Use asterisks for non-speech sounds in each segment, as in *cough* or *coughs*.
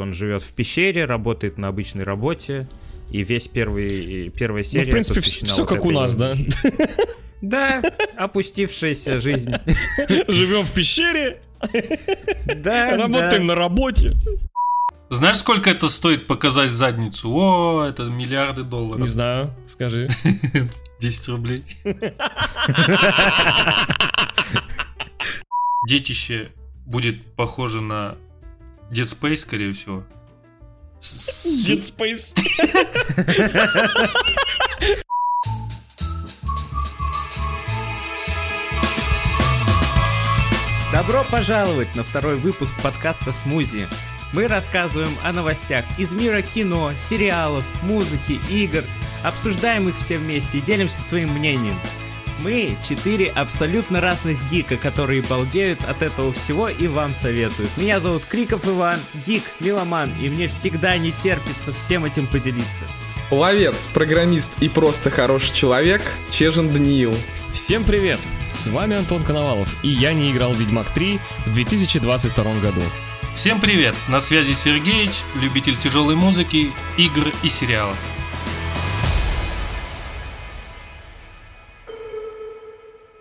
Он живет в пещере, работает на обычной работе, и весь первый, первая серия Ну, в принципе, все вот как у нас, да? Да, опустившаяся жизнь. Живем в пещере, Да, работаем да. на работе. Знаешь, сколько это стоит показать задницу? О, это миллиарды долларов. Не знаю, скажи. *laughs* 10 рублей. *laughs* Детище будет похоже на Dead Space, скорее всего. С- Dead Space. Добро пожаловать на второй выпуск подкаста «Смузи». Мы рассказываем о новостях из мира кино, сериалов, музыки, игр, обсуждаем их все вместе и делимся своим мнением. Мы четыре абсолютно разных гика, которые балдеют от этого всего и вам советуют. Меня зовут Криков Иван, гик, меломан, и мне всегда не терпится всем этим поделиться. Ловец, программист и просто хороший человек Чежин Даниил. Всем привет! С вами Антон Коновалов, и я не играл в Ведьмак 3 в 2022 году. Всем привет! На связи Сергеич, любитель тяжелой музыки, игр и сериалов.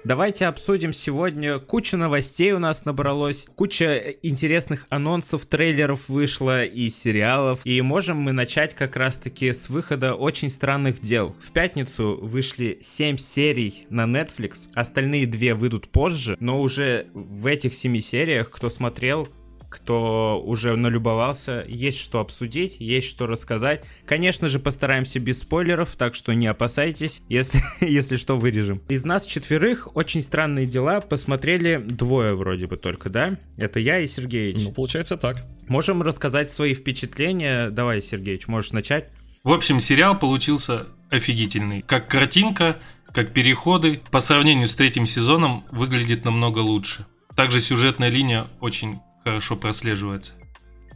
Давайте обсудим сегодня. Куча новостей у нас набралось, куча интересных анонсов, трейлеров вышло и сериалов. И можем мы начать как раз-таки с выхода очень странных дел. В пятницу вышли 7 серий на Netflix, остальные две выйдут позже, но уже в этих 7 сериях, кто смотрел, кто уже налюбовался, есть что обсудить, есть что рассказать. Конечно же, постараемся без спойлеров, так что не опасайтесь, *laughs* если, если что, вырежем. Из нас четверых очень странные дела посмотрели двое вроде бы только, да? Это я и Сергеич. Ну, получается так. Можем рассказать свои впечатления. Давай, Сергеич, можешь начать? В общем, сериал получился офигительный. Как картинка, как переходы, по сравнению с третьим сезоном, выглядит намного лучше. Также сюжетная линия очень хорошо прослеживается.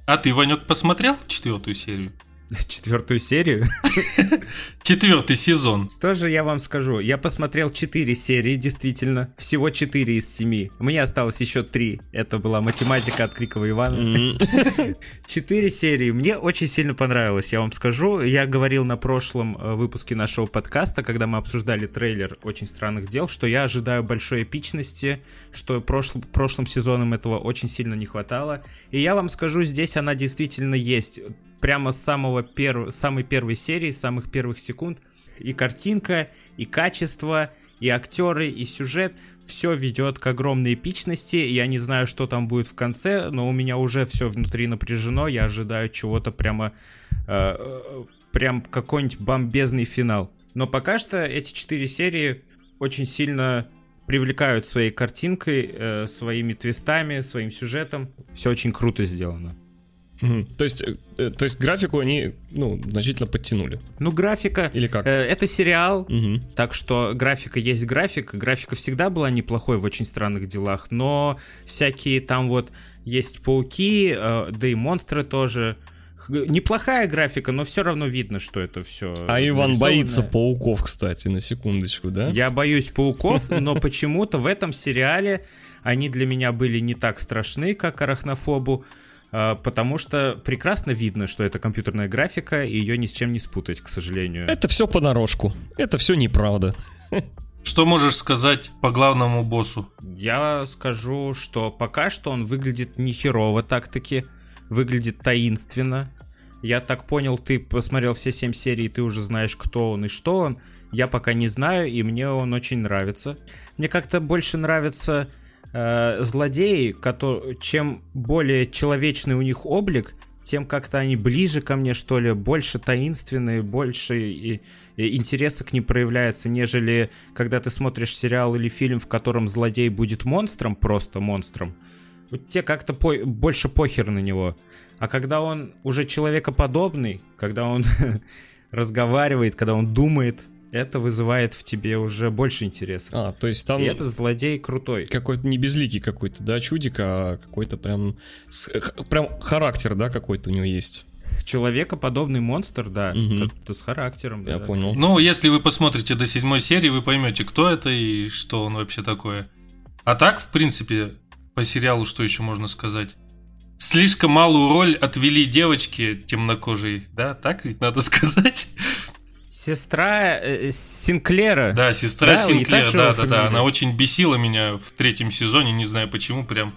А ты, Ванек, посмотрел четвертую серию? *laughs* Четвертую серию. *laughs* Четвертый сезон. Что же я вам скажу? Я посмотрел 4 серии, действительно. Всего 4 из 7. Мне осталось еще 3. Это была математика от Крикова Ивана. 4 *laughs* серии. Мне очень сильно понравилось, я вам скажу. Я говорил на прошлом э, выпуске нашего подкаста, когда мы обсуждали трейлер «Очень странных дел», что я ожидаю большой эпичности, что прошл- прошлым сезоном этого очень сильно не хватало. И я вам скажу, здесь она действительно есть. Прямо с самого перв... самой первой серии, с самых первых секунд. И картинка, и качество, и актеры, и сюжет. Все ведет к огромной эпичности. Я не знаю, что там будет в конце, но у меня уже все внутри напряжено. Я ожидаю чего-то прямо... э, э, прям какой-нибудь бомбезный финал. Но пока что эти четыре серии очень сильно привлекают своей картинкой, э, своими твистами, своим сюжетом. Все очень круто сделано. То есть, э, то есть графику они, ну, значительно подтянули. Ну, графика... Или как? э, это сериал, Мгм. Так что графика есть графика. Графика всегда была неплохой в очень странных делах, но всякие там вот есть пауки, э, да и монстры тоже. Неплохая графика, но все равно видно, что это все. А Иван боится пауков, кстати, на секундочку, да? Я боюсь пауков, но почему-то в этом сериале они для меня были не так страшны, как арахнофобу. Э, Потому что прекрасно видно, что это компьютерная графика, и ее ни с чем не спутать, к сожалению. Это все понарошку. Это все неправда. Что можешь сказать по главному боссу? Я скажу, что пока что он выглядит нехерово так-таки, выглядит таинственно. Я так понял, ты посмотрел все семь серий, ты уже знаешь, кто он и что он. Я пока не знаю, и мне он очень нравится. Мне как-то больше нравятся э, злодеи, кото- чем более человечный у них облик, тем как-то они ближе ко мне, что ли, больше таинственные, больше и- и интереса к ним проявляется, нежели когда ты смотришь сериал или фильм, в котором злодей будет монстром, просто монстром. Вот тебе как-то по- больше похер на него. А когда он уже человекоподобный, когда он *laughs* разговаривает, когда он думает, это вызывает в тебе уже больше интереса. А, то есть там И этот злодей крутой. какой-то не безликий какой-то, да, чудик, а какой-то прям, с- прям характер, да, какой-то у него есть. Человекоподобный монстр, да, как-то с характером. Я да. понял. Ну, если вы посмотрите до седьмой серии, вы поймете, кто это и что он вообще такое. А так, в принципе, по сериалу что еще можно сказать? слишком малую роль отвели девочке темнокожей, да? Так ведь надо *laughs* сказать? Сестра э, Синклера. Да, сестра Да, и Синклер, так же да, да, да. фамилия? Она очень бесила меня в третьем сезоне, не знаю почему, прям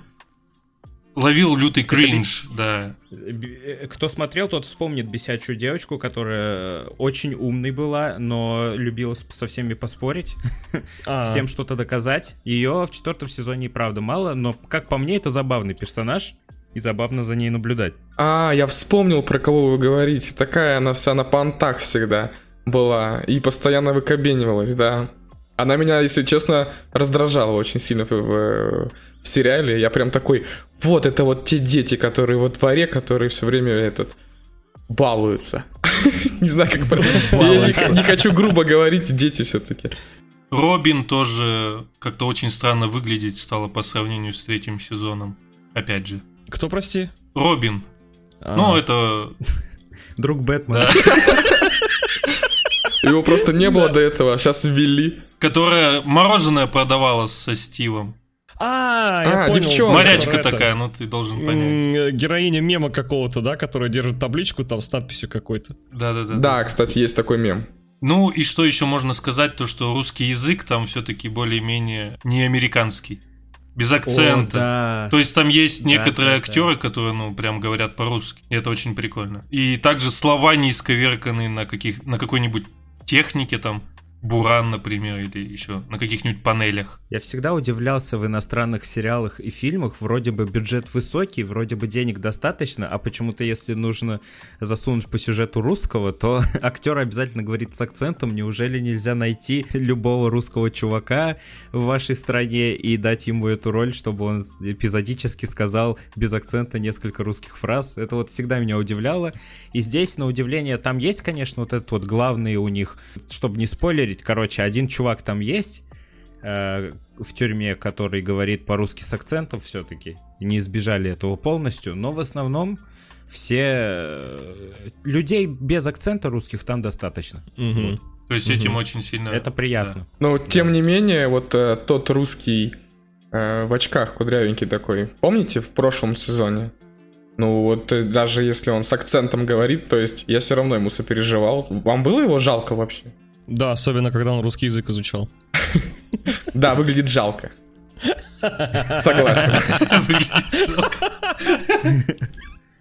ловил лютый кринж, да. Б- Кто смотрел, тот вспомнит бесячую девочку, которая очень умной была, но любила со всеми поспорить, *laughs* А, всем что-то доказать. Ее в четвертом сезоне и правда мало, но, как по мне, это забавный персонаж, и забавно за ней наблюдать. А, я вспомнил, про кого вы говорите. Такая она вся на понтах всегда была. И постоянно выкобенивалась, да. Она меня, если честно, раздражала очень сильно в, в- в сериале. Я прям такой, вот это вот те дети, которые во дворе, которые все время этот балуются. *laughs* Не знаю, как... Я не- не хочу грубо говорить, дети все-таки. Робин тоже как-то очень странно выглядеть стало по сравнению с третьим сезоном. Опять же. Кто, прости? Робин. А, Ну, это... *laughs* Друг Бэтмена. *laughs* Да. Его просто не было до этого, а сейчас ввели. Которая мороженое продавала со Стивом. А, я А, понял. девчонка. Морячка это, такая, ну ты должен понять. Героиня мема какого-то, да, которая держит табличку там с надписью какой-то. Да-да-да. Да, кстати, есть такой мем. Ну и что еще можно сказать, то что русский язык там все-таки более-менее не американский. Без акцента. О, да. То есть там есть Да, некоторые да, да. актеры, которые, ну, прям говорят по-русски. И это очень прикольно. И также слова не исковерканы на, каких, на какой-нибудь технике там. Буран, например, или еще на каких-нибудь панелях. Я всегда удивлялся в иностранных сериалах и фильмах, вроде бы бюджет высокий, вроде бы денег достаточно, а почему-то если нужно засунуть по сюжету русского, то *laughs* актер обязательно говорит с акцентом, неужели нельзя найти любого русского чувака в вашей стране и дать ему эту роль, чтобы он эпизодически сказал без акцента несколько русских фраз. Это вот всегда меня удивляло. И здесь, на удивление, там есть, конечно, вот этот вот главный у них, чтобы не спойлерить, короче, один чувак там есть, э, в тюрьме, который говорит по-русски с акцентом все-таки. Не избежали этого полностью, но в основном все э, людей без акцента русских там достаточно. Мгм. То есть Мгм. этим очень сильно... Это приятно. Но тем не менее, вот э, тот русский э, в очках кудрявенький такой, помните в прошлом сезоне? Ну вот э, даже если он с акцентом говорит, то есть я все равно ему сопереживал. Вам было его жалко вообще? Да, особенно когда он русский язык изучал. Да, выглядит жалко. Согласен.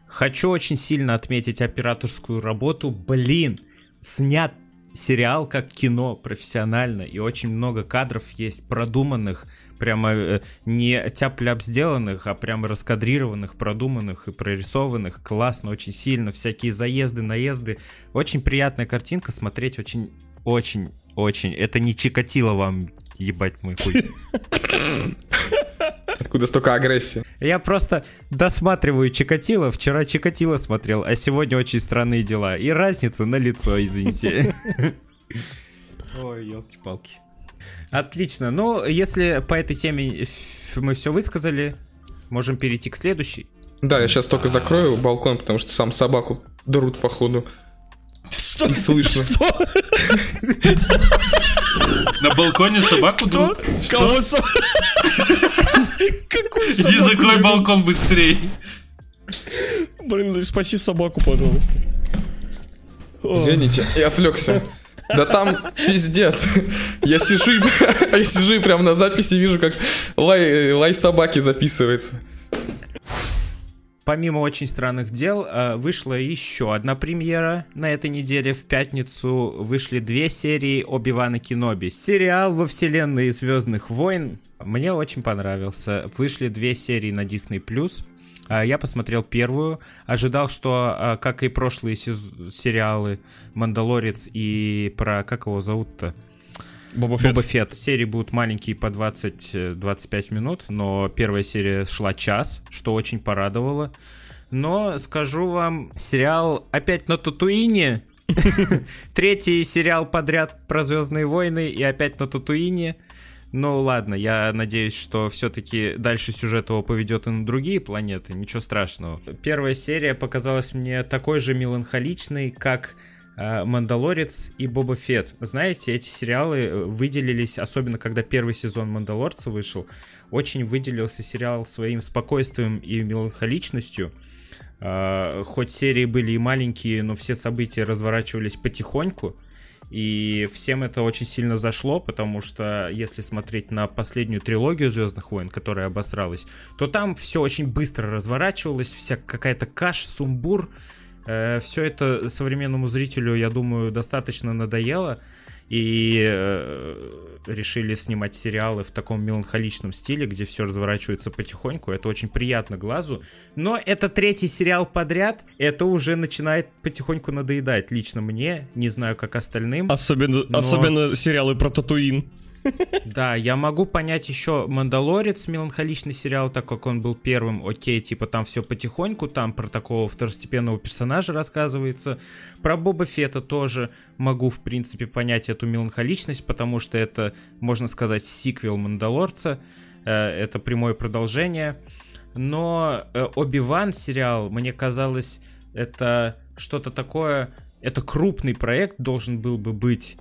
Хочу очень сильно отметить операторскую работу. Блин, снят сериал как кино профессионально, и очень много кадров есть продуманных, прямо э, не тяп-ляп сделанных, а прямо раскадрированных, продуманных и прорисованных. Классно, очень сильно. Всякие заезды, наезды. Очень приятная картинка, смотреть очень, очень, очень. Это не Чикатило вам, ебать мой хуй. *laughs* Откуда столько агрессии? Я просто досматриваю Чикатило. Вчера Чикатило смотрел, а сегодня очень странные дела. И разница на лицо, извините. *laughs* Ой, елки-палки. Отлично. Ну, если по этой теме мы все высказали, можем перейти к следующей. Да, я сейчас только закрою балкон, потому что сам собаку друт походу. Что? И слышно. Что? На балконе собаку друг. Кого Иди закрой балкон быстрее. Блин, да спаси собаку, пожалуйста. Извините, я отвлекся. Да там пиздец. Я сижу, и- *laughs* я сижу и прям на записи вижу, как лай, лай собаки записывается. Помимо очень странных дел, э, вышла еще одна премьера на этой неделе. В пятницу вышли две серии Оби-Вана Кеноби. Сериал во вселенной Звездных войн. Мне очень понравился. Вышли две серии на Disney+. А, Я посмотрел первую, ожидал, что, а, как и прошлые сериалы «Мандалорец» и про, как его зовут-то? Боба Фетт. Боба Фетт. Серии будут маленькие по 20-25 минут, но первая серия шла час, что очень порадовало. Но скажу вам, сериал опять на Татуине. *laughs* Третий сериал подряд про Звездные войны и опять на Татуине. Ну ладно, я надеюсь, что все-таки дальше сюжет его поведет и на другие планеты, ничего страшного. Первая серия показалась мне такой же меланхоличной, как э, Мандалорец и Боба Фетт. Знаете, эти сериалы э, выделились, особенно когда первый сезон Мандалорца вышел, очень выделился сериал своим спокойствием и меланхоличностью. Э, хоть серии были и маленькие, но все события разворачивались потихоньку. И всем это очень сильно зашло, потому что если смотреть на последнюю трилогию Звездных войн, которая обосралась, то там все очень быстро разворачивалось, вся какая-то каш, сумбур. Э, все это современному зрителю, я думаю, достаточно надоело и э, решили снимать сериалы в таком меланхоличном стиле, где все разворачивается потихоньку. Это очень приятно глазу. Но это третий сериал подряд, это уже начинает потихоньку надоедать лично мне, не знаю, как остальным. Особенно, но... особенно сериалы про Татуин. Да, я могу понять еще Мандалорец, меланхоличный сериал, так как он был первым, окей, типа там все потихоньку, там про такого второстепенного персонажа рассказывается. Про Боба Фета тоже могу, в принципе, понять эту меланхоличность, потому что это, можно сказать, сиквел Мандалорца, э, это прямое продолжение. Но э, Оби-Ван сериал, мне казалось, это что-то такое, это крупный проект должен был бы быть,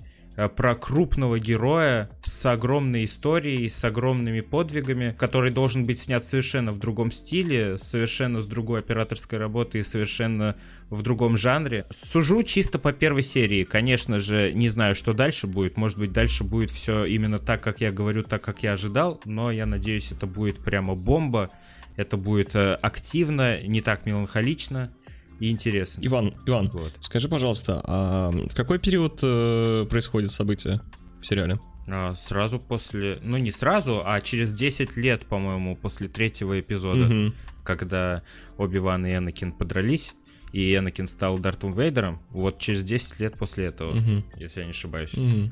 про крупного героя с огромной историей, с огромными подвигами, который должен быть снят совершенно в другом стиле, совершенно с другой операторской работой и совершенно в другом жанре. Сужу чисто по первой серии. Конечно же, не знаю, что дальше будет. Может быть, дальше будет все именно так, как я говорю, так, как я ожидал, но я надеюсь, это будет прямо бомба. Это будет э, активно, не так меланхолично и интересно. Иван, Иван, вот. скажи, пожалуйста, а в какой период э, происходит событие в сериале? А, сразу после, ну не сразу, а через 10 лет, по-моему, после третьего эпизода, угу. когда Оби-Ван и Энакин подрались, и Энакин стал Дартом Вейдером, вот через 10 лет после этого, угу. если я не ошибаюсь. Угу.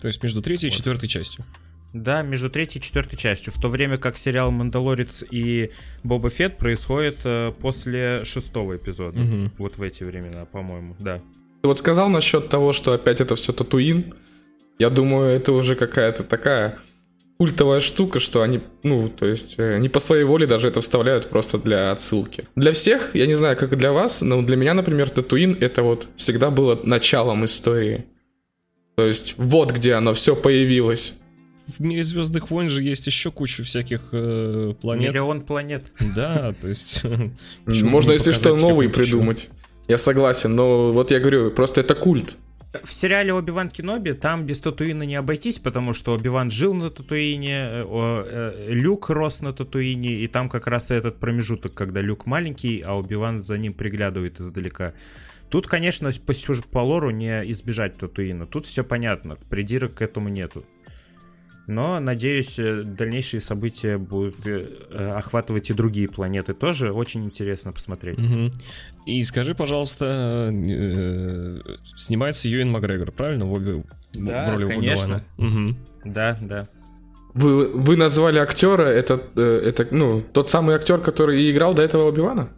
То есть между третьей вот. и четвертой частью. Да, между третьей и четвертой частью. В то время как сериал «Мандалорец» и «Боба Фетт» происходит э, после шестого эпизода. Угу. Вот в эти времена, по-моему, да. Ты вот сказал насчет того, что опять это все Татуин. Я думаю, это уже какая-то такая культовая штука, что они, ну, то есть, э, не по своей воле даже это вставляют просто для отсылки. Для всех, я не знаю, как и для вас, но для меня, например, Татуин это вот всегда было началом истории. То есть, вот где оно все появилось в мире Звездных войн же есть еще куча всяких э, планет. Миллион планет. Да, то есть... *laughs* Можно, если что, новый придумать. Я согласен, но вот я говорю, просто это культ. В сериале Оби-Ван Кеноби там без Татуина не обойтись, потому что Оби-Ван жил на Татуине, э, э, Люк рос на Татуине, и там как раз этот промежуток, когда Люк маленький, а Оби-Ван за ним приглядывает издалека. Тут, конечно, по, по лору не избежать Татуина. Тут все понятно, придирок к этому нету. Но, надеюсь, э, дальнейшие события будут э, охватывать и другие планеты тоже. Очень интересно посмотреть. Угу. И скажи, пожалуйста, э, снимается Юэн Макгрегор, правильно? В, обе, да, в роли конечно. Угу. Да, да. Вы, вы назвали актера, это, это ну, тот самый актер, который и играл до этого Оби-Вана?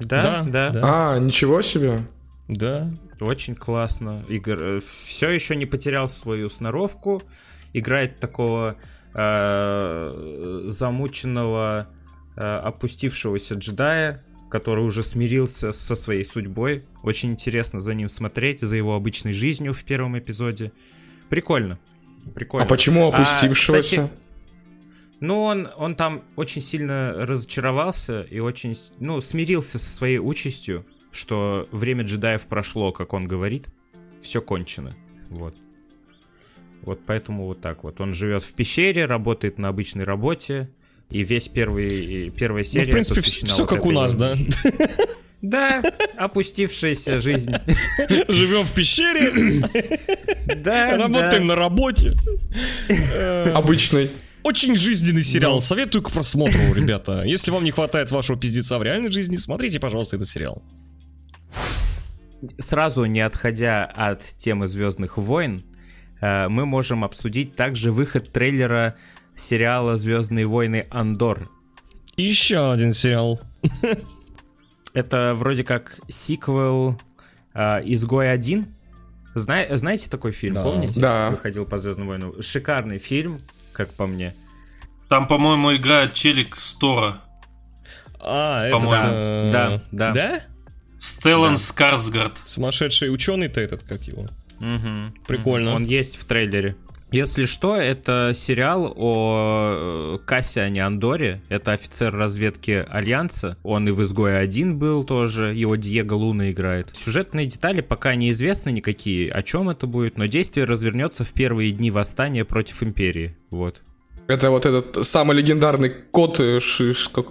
Да, да, да. А, ничего себе. Да. Очень классно. Игорь все еще не потерял свою сноровку играет такого э, замученного, э, опустившегося джедая, который уже смирился со своей судьбой. Очень интересно за ним смотреть, за его обычной жизнью в первом эпизоде. Прикольно. Прикольно. А почему опустившегося? А, кстати, ну, он, он там очень сильно разочаровался и очень, ну, смирился со своей участью, что время джедаев прошло, как он говорит. Все кончено. Вот. Вот поэтому вот так вот. Он живет в пещере, работает на обычной работе, и весь первый, первая серия... Ну, в принципе, все как у нас, да? *laughs* Да, опустившаяся жизнь. *laughs* Живем в пещере. *coughs* Да, Работаем на работе. Обычный. Очень жизненный сериал. Советую к просмотру, ребята. Если вам не хватает вашего пиздеца в реальной жизни, смотрите, пожалуйста, этот сериал. Сразу не отходя от темы Звездных войн, Э, мы можем обсудить также выход трейлера сериала «Звездные войны. Андор». Еще один сериал. *laughs* Это вроде как сиквел э, «Изгой один». Зна- знаете такой фильм, да. помните? Да. Выходил по Звездным войнам. Шикарный фильм, как по мне. Там, по-моему, играет челик Стора. А, это... Да, да, да. Да? Стеллан Да. Скарсгард. Сумасшедший ученый-то этот, как его? Мгм. Прикольно. Он есть в трейлере. Если что, это сериал о э, Кассиане Андоре. Это офицер разведки Альянса. Он и в «Изгое 1» был тоже. Его Диего Луна играет. Сюжетные детали пока неизвестны никакие, о чем это будет, но действие развернется в первые дни восстания против Империи. Вот. Это вот этот самый легендарный код э,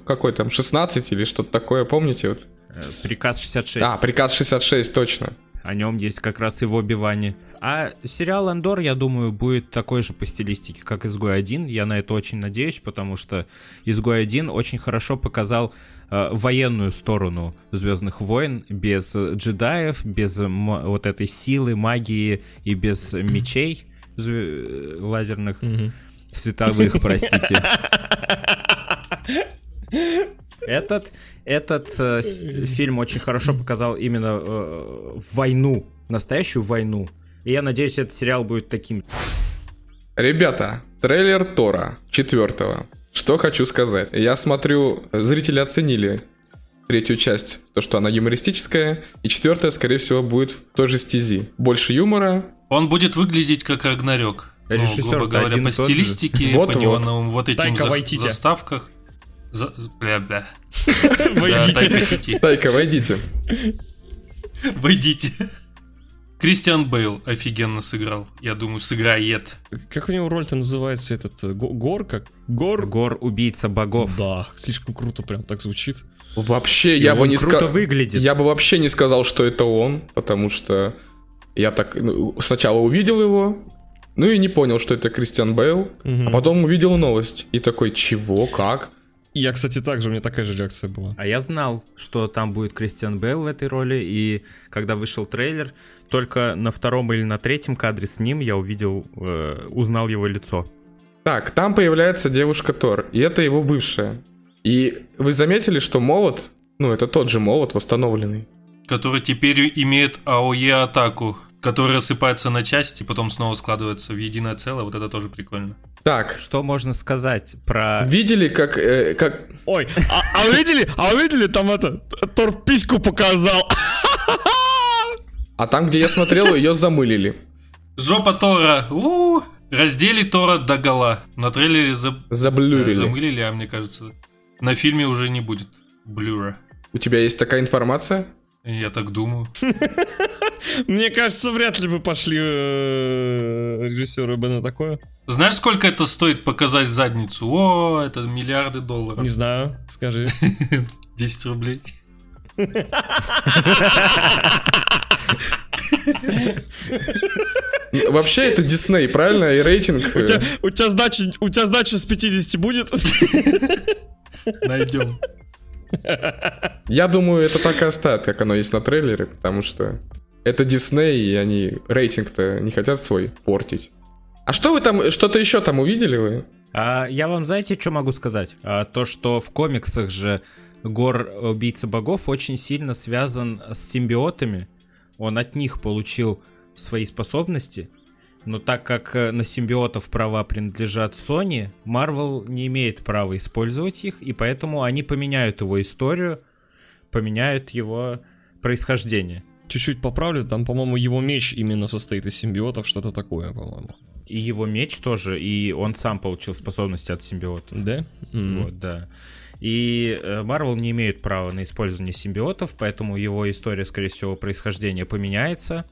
какой там, 16 или что-то такое, помните? Вот? Э, Приказ 66. А, приказ 66, точно. О нем есть как раз и в Оби-Ване. А сериал Андор, я думаю, будет такой же по стилистике, как Изгой 1. Я на это очень надеюсь, потому что Изгой 1 очень хорошо показал э, военную сторону Звездных войн без джедаев, без вот этой силы, магии и без мечей э, лазерных, световых, простите. *laughs* Этот, этот э, фильм очень хорошо показал именно э, войну, настоящую войну. И я надеюсь, этот сериал будет таким. Ребята, трейлер Тора четвертого. Что хочу сказать. Я смотрю, зрители оценили третью часть, то, что она юмористическая, и четвертая, скорее всего, будет в той же стези. Больше юмора, Он будет выглядеть как Рагнарёк. Ну, Режиссер-то грубо говоря, один по стилистике, Вот-вот. по неоновым вот этим за- заставках. За- Бля-бля. *laughs* Войдите. Да, Тайка войдите. Войдите. Кристиан Бейл офигенно сыграл. Я думаю, сыграет. Как у него роль-то называется этот? э, Го- Гор? Как? Гор? Гор убийца богов. Да, слишком круто прям так звучит. Вообще, И я бы не круто сказал... выглядит. Я бы вообще не сказал, что это он, потому что я так ну, сначала увидел его, ну и не понял, что это Кристиан Бейл, Мгм. а потом увидел новость и такой, чего, как? Я, кстати, также, у меня такая же реакция была. А я знал, что там будет Кристиан Бейл в этой роли, и когда вышел трейлер, только на втором или на третьем кадре с ним я увидел, э, узнал его лицо. Так, там появляется девушка Тор, и это его бывшая. И вы заметили, что молот, ну это тот же молот восстановленный. Который теперь имеет АОЕ атаку. Который рассыпается на части, потом снова складывается в единое целое. Вот это тоже прикольно. Так, Что можно сказать про... видели, как, э, как Ой, а, а вы видели? А вы видели, там это, Тор письку показал. А там, где я смотрел, ее замылили. Жопа Тора. у Раздели Тора до гола. На трейлере за- Заблюрили. замылили, а мне кажется, на фильме уже не будет блюра. У тебя есть такая информация? Я так думаю. *laughs* Мне кажется, вряд ли бы пошли э, режиссеры бы на такое. Знаешь, сколько это стоит показать задницу? О, это миллиарды долларов. Не знаю, скажи. *laughs* 10 рублей. Вообще это Дисней, правильно? И рейтинг... У э, тебя, у тебя сдача, у тебя сдача с 50 будет? *laughs* Найдем. Я думаю, это так и оставят, как оно есть на трейлере, потому что это Дисней, и они рейтинг-то не хотят свой портить. А что вы там, что-то еще там увидели вы? А я вам знаете, что могу сказать? А, то, что в комиксах же Гор Убийца Богов очень сильно связан с симбиотами. Он от них получил свои способности. Но так как э, на симбиотов права принадлежат Sony, Marvel не имеет права использовать их, и поэтому они поменяют его историю, поменяют его происхождение. Чуть-чуть поправлю, там, по-моему, его меч именно состоит из симбиотов, что-то такое, по-моему. И его меч тоже, и он сам получил способности от симбиотов. Да? М. Вот, да. И э, Marvel не имеет права на использование симбиотов, поэтому его история, скорее всего, происхождения поменяется.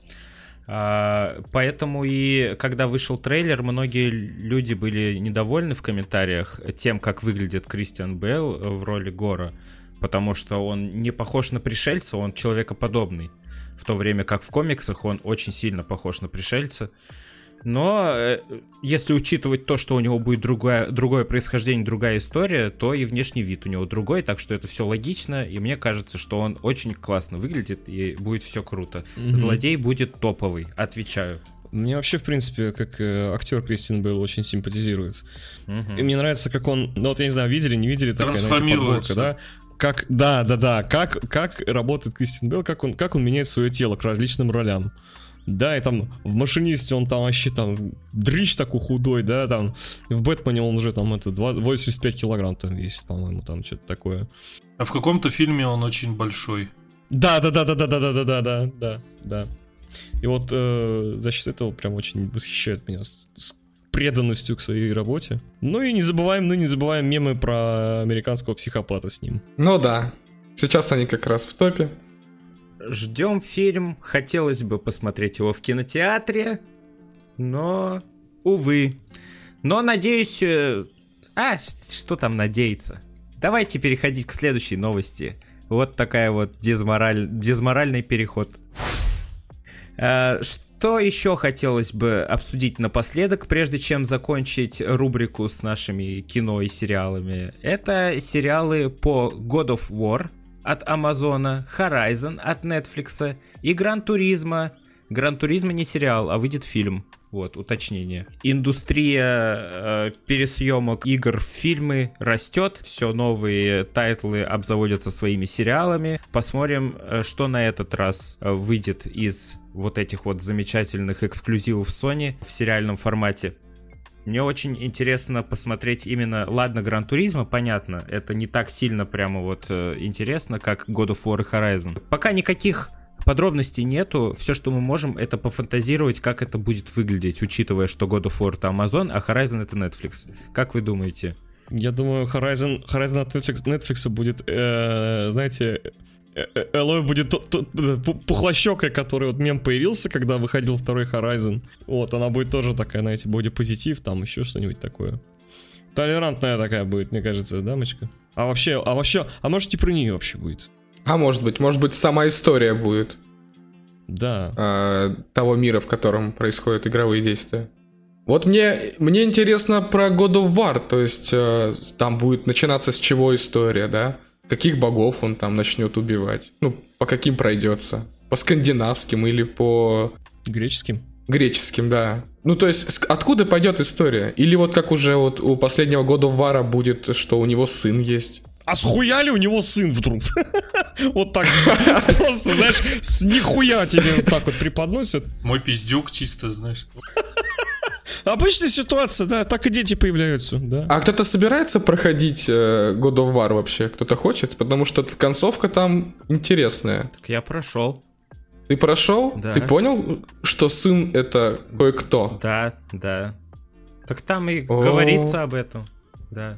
А, поэтому и когда вышел трейлер, многие люди были недовольны в комментариях тем, как выглядит Кристиан Бейл в роли Гора, потому что он не похож на пришельца, он человекоподобный. В то время как в комиксах он очень сильно похож на пришельца. Но э, если учитывать то, что у него будет другое, другое происхождение, другая история, то и внешний вид у него другой, так что это все логично, и мне кажется, что он очень классно выглядит, и будет все круто. Мгм. Злодей будет топовый, отвечаю. Мне вообще, в принципе, как э, актер Кристин Бейл очень симпатизирует. Мгм. И мне нравится, как он, ну вот я не знаю, видели, не видели, такая, знаете, подборка, да? Как, да, да, да, как, как работает Кристин Белл, как он, как он меняет свое тело к различным ролям. Да, и там в машинисте он там вообще там дрищ такой худой, да, там в Бэтмене он уже там это 2 85 килограмм там весит, по-моему, там что-то такое. А в каком-то фильме он очень большой. Да, да, да, да, да, да, да, да, да, да, да. И вот э, за счет этого прям очень восхищает меня преданностью к своей работе. Ну и не забываем, ну не забываем мемы про американского психопата с ним. Ну да, сейчас они как раз в топе. Ждем фильм, хотелось бы посмотреть его в кинотеатре, но, увы. Но надеюсь... э, А, что там надеяться? Давайте переходить к следующей новости. Вот такая вот дезмораль... дезморальный переход. А, Что еще хотелось бы обсудить напоследок, прежде чем закончить рубрику с нашими кино и сериалами? Это сериалы по God of War от Амазона, Horizon от Netflix и Gran Turismo. Gran Turismo не сериал, а выйдет фильм. Вот, уточнение. Индустрия э, пересъемок игр в фильмы растет, все новые тайтлы обзаводятся своими сериалами. Посмотрим, э, что на этот раз э, выйдет из вот этих вот замечательных эксклюзивов Sony в сериальном формате. Мне очень интересно посмотреть именно, ладно, Гран Туризма, понятно, это не так сильно прямо вот э, интересно, как God of War и Horizon. Пока никаких подробностей нету, все, что мы можем, это пофантазировать, как это будет выглядеть, учитывая, что God of War это Amazon, а Horizon это Netflix. Как вы думаете? Я думаю, Horizon, Horizon от Netflix, Netflix будет, э, знаете, Элой будет тот- тот, э, пу- пухлощекой, который вот мем появился, когда выходил второй Horizon. Вот, она будет тоже такая, знаете, бодипозитив, там еще что-нибудь такое. Толерантная такая будет, мне кажется, дамочка. А вообще, а вообще, а может и про нее вообще будет? А может быть, может быть, сама история будет Да. э, того мира, в котором происходят игровые действия. Вот мне, мне интересно про God of War, то есть э, там будет начинаться с чего история, да? Каких богов он там начнет убивать? Ну, по каким пройдется? По скандинавским или по Греческим. греческим, да. Ну, то есть, откуда пойдет история? Или вот как уже вот у последнего of War будет, что у него сын есть? А схуяли у него сын вдруг? *laughs* Вот так *laughs* просто, знаешь, с нихуя тебе вот так вот преподносят. Мой пиздюк чисто, знаешь. Обычная ситуация, да, так и дети появляются, да. А кто-то собирается проходить э, God of War вообще? Кто-то хочет? Потому что концовка там интересная. Так я прошел. Ты прошел? Да. Ты понял, что сын это кое-кто? Да, да. Так там и О. говорится об этом. Да.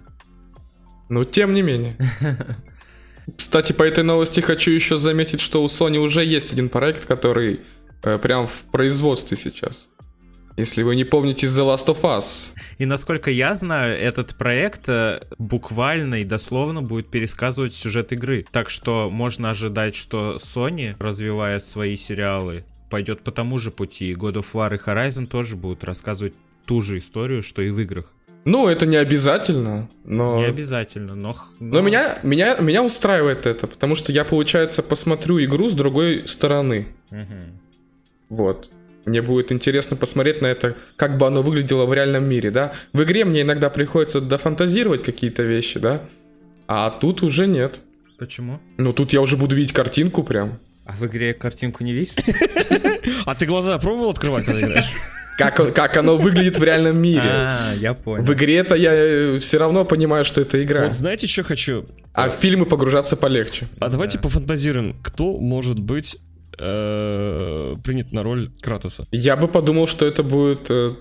Но тем не менее. *laughs* Кстати, по этой новости хочу еще заметить, что у Sony уже есть один проект, который э, прям в производстве сейчас. Если вы не помните The Last of Us. И насколько я знаю, этот проект э, буквально и дословно будет пересказывать сюжет игры. Так что можно ожидать, что Sony, развивая свои сериалы, пойдет по тому же пути. God of War и Horizon тоже будут рассказывать ту же историю, что и в играх. Ну, это не обязательно, но... Не обязательно, но... х- Но меня, меня, меня устраивает это, потому что я, получается, посмотрю игру с другой стороны. Мгм. Вот. Мне будет интересно посмотреть на это, как бы оно выглядело в реальном мире, да. В игре мне иногда приходится дофантазировать какие-то вещи, да. А тут уже нет. Почему? Ну, тут я уже буду видеть картинку прям. А в игре картинку не видишь? *laughs* А ты глаза пробовал открывать, когда играешь? Как, как оно выглядит в реальном мире. *laughs* А, я понял. В игре-то я все равно понимаю, что это игра. Вот знаете, что хочу? А в фильмы погружаться полегче. А давайте Да. пофантазируем, кто может быть э, принят на роль Кратоса? Я бы подумал, что это будет э,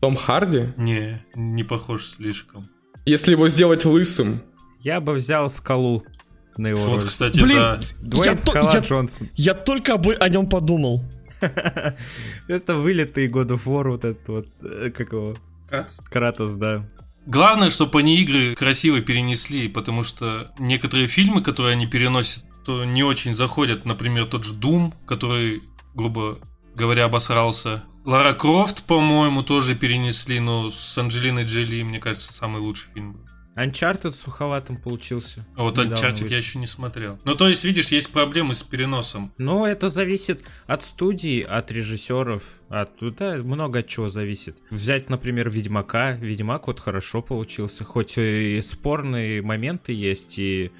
Том Харди. Не, не похож слишком. Если его сделать лысым. Я бы взял скалу на его Вот, роль. кстати, Блин, да. Дуэйн я, Скала я- Джонсон. я только об- о нем подумал. *laughs* Это вылитый God of War, вот этот вот, э, как его, Кратос, да. Главное, чтобы они игры красиво перенесли, потому что некоторые фильмы, которые они переносят, не очень заходят. Например, тот же Doom, который, грубо говоря, обосрался. Лара Крофт, по-моему, тоже перенесли, но с Анджелиной Джоли, мне кажется, самый лучший фильм был. Uncharted суховатым получился. А вот Uncharted вышел. я еще не смотрел. Ну, то есть, видишь, есть проблемы с переносом. Но это зависит от студии, от режиссеров, от да, много от чего зависит. Взять, например, Ведьмака. Ведьмак вот хорошо получился, хоть и спорные моменты есть, и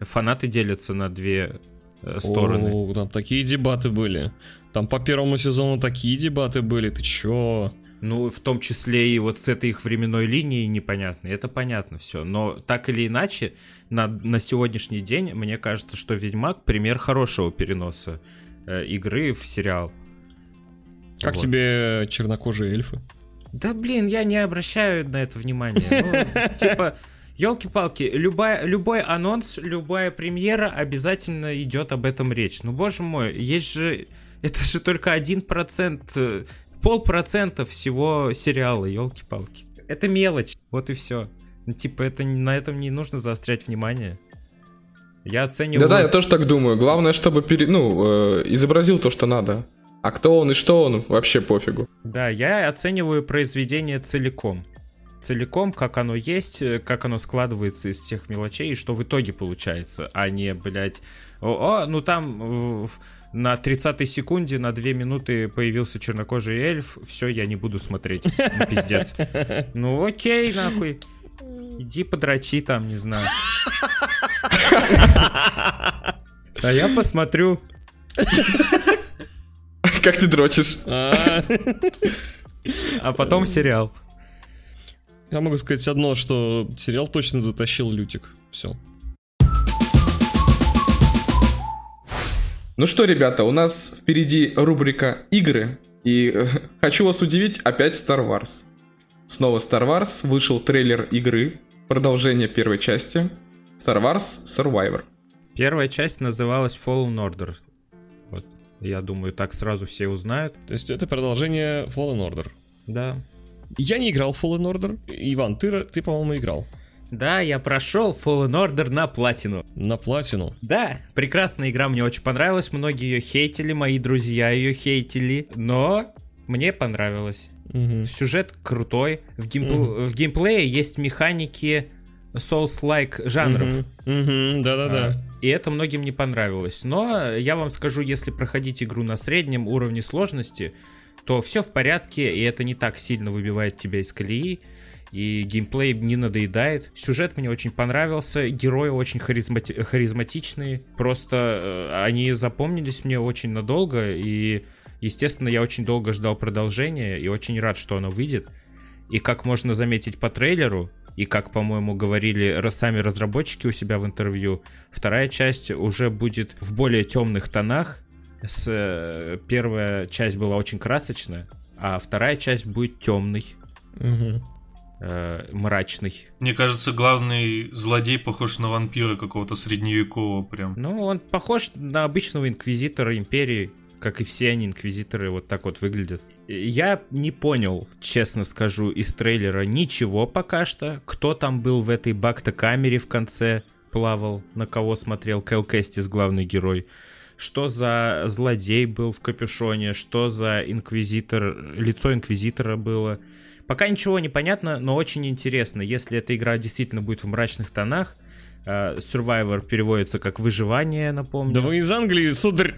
фанаты делятся на две э, стороны. О, там такие дебаты были. Там по первому сезону такие дебаты были. Ты чё? Ну, в том числе и вот с этой их временной линией непонятно. Это понятно все. Но так или иначе, на, на сегодняшний день, мне кажется, что Ведьмак пример хорошего переноса э, игры в сериал. Как Вот. тебе чернокожие эльфы? Да блин, я не обращаю на это внимания. Ну, типа, елки-палки, любая, любой анонс, любая премьера обязательно идет об этом речь. Ну, боже мой, есть же. Это же только один процент, э, полпроцента всего сериала, елки-палки. Это мелочь, вот и все. Ну, типа, это на этом не нужно заострять внимание. Я оцениваю. Да-да, я тоже так думаю. Главное, чтобы пере... ну, э, изобразил то, что надо. А кто он и что он, вообще пофигу. Да, я оцениваю произведение целиком. Целиком, как оно есть, э, как оно складывается из всех мелочей, и что в итоге получается, а не, блядь, о, о, ну там на 30-й секунде, на 2 минуты появился чернокожий эльф, все, я не буду смотреть, ну, пиздец. *laughs* Ну окей, нахуй, иди подрачи там, не знаю. А я посмотрю. Как ты дрочишь? А, А потом сериал. Я могу сказать одно, что сериал точно затащил Лютик. Все. Ну что, ребята, у нас впереди рубрика «Игры». И э, *laughs* хочу вас удивить, опять Star Wars. Снова Star Wars, вышел трейлер игры, продолжение первой части. Star Wars Survivor. Первая часть называлась Fallen Order. Вот, я думаю, так сразу все узнают. То есть это продолжение Fallen Order. Да. Я не играл в Fallen Order. Иван, ты, ты по-моему, играл. Да, я прошел Fallen Order на платину. На платину. Да, прекрасная игра, мне очень понравилась. Многие ее хейтили, мои друзья ее хейтили. Но мне понравилось. Мгм. Сюжет крутой. В, геймпл- в геймплее есть механики Souls-like жанров. Мгм. Мгм, Да-да-да. А, И это многим не понравилось. Но я вам скажу, если проходить игру на среднем уровне сложности, то все в порядке, и это не так сильно выбивает тебя из колеи. И геймплей не надоедает. Сюжет мне очень понравился. Герои очень харизмати- харизматичные. Просто э, они запомнились мне очень надолго. И, естественно, я очень долго ждал продолжения. И очень рад, что оно выйдет. И как можно заметить по трейлеру, и как, по-моему, говорили сами разработчики у себя в интервью, вторая часть уже будет в более темных тонах. С, э, первая часть была очень красочная, а вторая часть будет темной, Мгм. э, мрачной. Мне кажется, главный злодей похож на вампира какого-то средневекового прям. Ну, он похож на обычного инквизитора империи, как и все они инквизиторы вот так вот выглядят. Я не понял, честно скажу, из трейлера ничего пока что. Кто там был в этой бакта-камере в конце плавал, на кого смотрел Кэл Кэстис, главный герой. Что за злодей был в капюшоне, что за инквизитор, лицо инквизитора было. Пока ничего не понятно, но очень интересно. Если эта игра действительно будет в мрачных тонах, э, Survivor переводится как выживание, напомню. Да вы из Англии, сударь.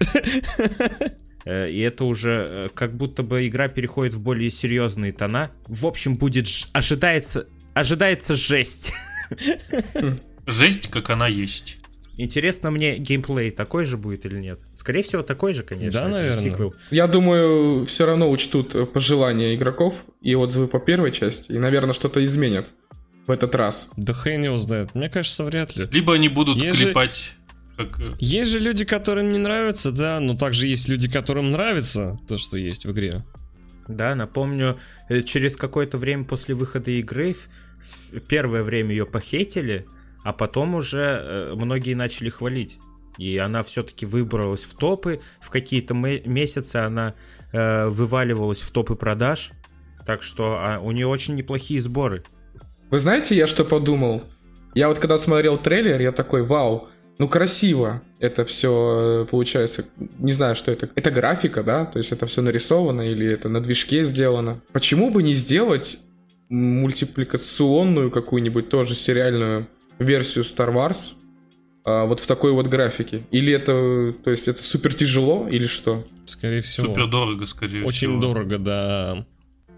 Э, И это уже э, как будто бы игра переходит в более серьезные тона. В общем, будет ж- ожидается ожидается жесть. Жесть, как она есть. Интересно мне, геймплей такой же будет или нет? Скорее всего, такой же, конечно. Да, наверное. сиквел. Я думаю, все равно учтут э, пожелания игроков и отзывы по первой части. И, наверное, что-то изменят в этот раз. Да хрен его знает. Мне кажется, вряд ли. Либо они будут Есть же- клепать, как... э, Есть же люди, которым не нравится, да, но также есть люди, которым нравится то, что есть в игре. Да, напомню, э, через какое-то время после выхода игры первое время ее похейтили, а потом уже э, многие начали хвалить. И она все-таки выбралась в топы. В какие-то ме- месяцы она э, вываливалась в топы продаж. Так что а, у нее очень неплохие сборы. Вы знаете, я что подумал? Я вот когда смотрел трейлер, я такой, вау, ну красиво это все получается. Не знаю, что это. Это графика, да? То есть это все нарисовано или это на движке сделано. Почему бы не сделать мультипликационную какую-нибудь тоже сериальную версию Star Wars а, вот в такой вот графике? Или это, то есть это супер тяжело или что? Скорее всего. Супер дорого, скорее Очень всего. дорого, да.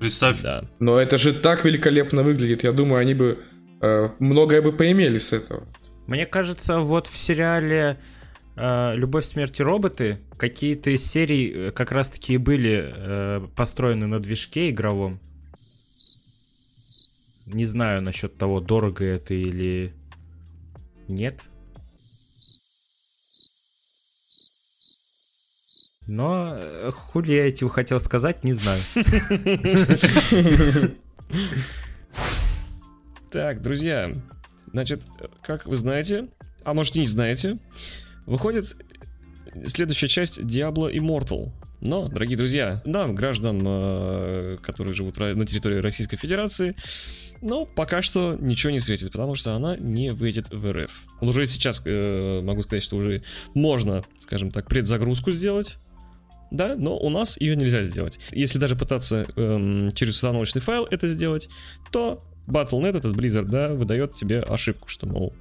Представь, Да. Но это же так великолепно выглядит. Я думаю, они бы э, многое бы поимели с этого. Мне кажется, вот в сериале э, «Любовь, смерть и роботы» какие-то из серий э, как раз-таки и были э, построены на движке игровом. Не знаю насчет того, дорого это или нет. Но э, хули я этим хотел сказать, не знаю. *laughs* Так, друзья, значит, как вы знаете, а может и не знаете, выходит следующая часть Diablo Immortal. Но, дорогие друзья, нам, гражданам, э, которые живут на территории Российской Федерации, но пока что ничего не светит, потому что она не выйдет в РФ. Уже сейчас э, могу сказать, что уже можно, скажем так, предзагрузку сделать. Да, но у нас ее нельзя сделать. Если даже пытаться эм, через установочный файл это сделать, то Battle.net, этот Blizzard, да, выдает тебе ошибку, что, мол,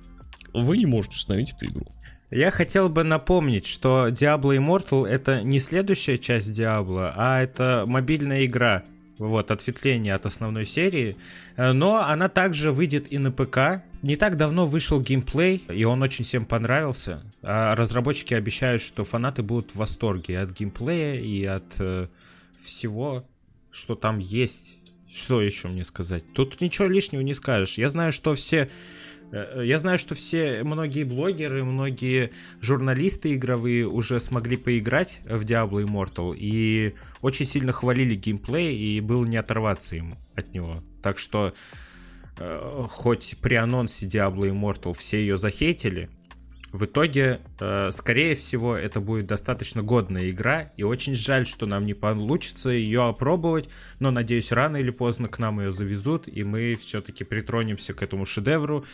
вы не можете установить эту игру. Я хотел бы напомнить, что Diablo Immortal это не следующая часть Diablo, а это мобильная игра, вот, ответвление от основной серии. Э, но она также выйдет и на ПК. Не так давно вышел геймплей, и он очень всем понравился. А разработчики обещают, что фанаты будут в восторге от геймплея и от э, всего, что там есть. Что еще мне сказать? Тут ничего лишнего не скажешь. Я знаю, что все я знаю, что все, многие блогеры, многие журналисты игровые уже смогли поиграть в Diablo Immortal и очень сильно хвалили геймплей, и было не оторваться им от него. Так что, э, хоть при анонсе Diablo Immortal все ее захейтили, в итоге, э, скорее всего, это будет достаточно годная игра, и очень жаль, что нам не получится ее опробовать, но, надеюсь, рано или поздно к нам ее завезут, и мы все-таки притронемся к этому шедевру,